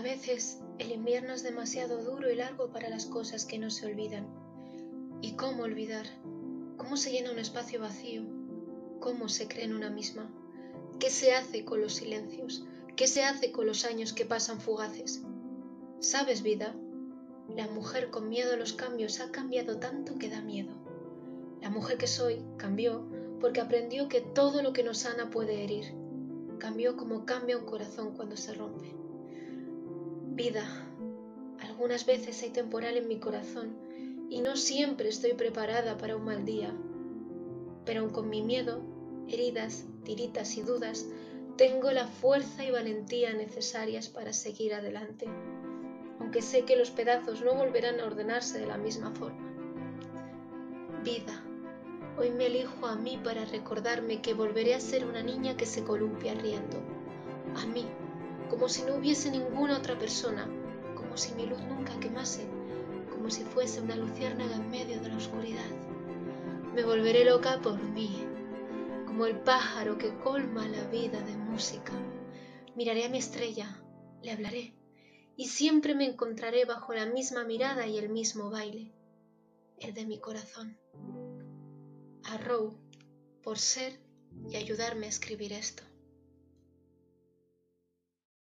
A veces el invierno es demasiado duro y largo para las cosas que no se olvidan. ¿Y cómo olvidar? ¿Cómo se llena un espacio vacío? ¿Cómo se cree en una misma? ¿Qué se hace con los silencios? ¿Qué se hace con los años que pasan fugaces? ¿Sabes, vida? La mujer con miedo a los cambios ha cambiado tanto que da miedo. La mujer que soy cambió porque aprendió que todo lo que nos sana puede herir. Cambió como cambia un corazón cuando se rompe. Vida, algunas veces hay temporal en mi corazón y no siempre estoy preparada para un mal día. Pero aun con mi miedo, heridas, tiritas y dudas, tengo la fuerza y valentía necesarias para seguir adelante aunque sé que los pedazos no volverán a ordenarse de la misma forma. Vida, hoy me elijo a mí para recordarme que volveré a ser una niña que se columpia riendo. A mí, como si no hubiese ninguna otra persona, como si mi luz nunca quemase, como si fuese una luciérnaga en medio de la oscuridad. Me volveré loca por mí, como el pájaro que colma la vida de música. Miraré a mi estrella, le hablaré y siempre me encontraré bajo la misma mirada y el mismo baile, el de mi corazón. A Row por ser y ayudarme a escribir esto.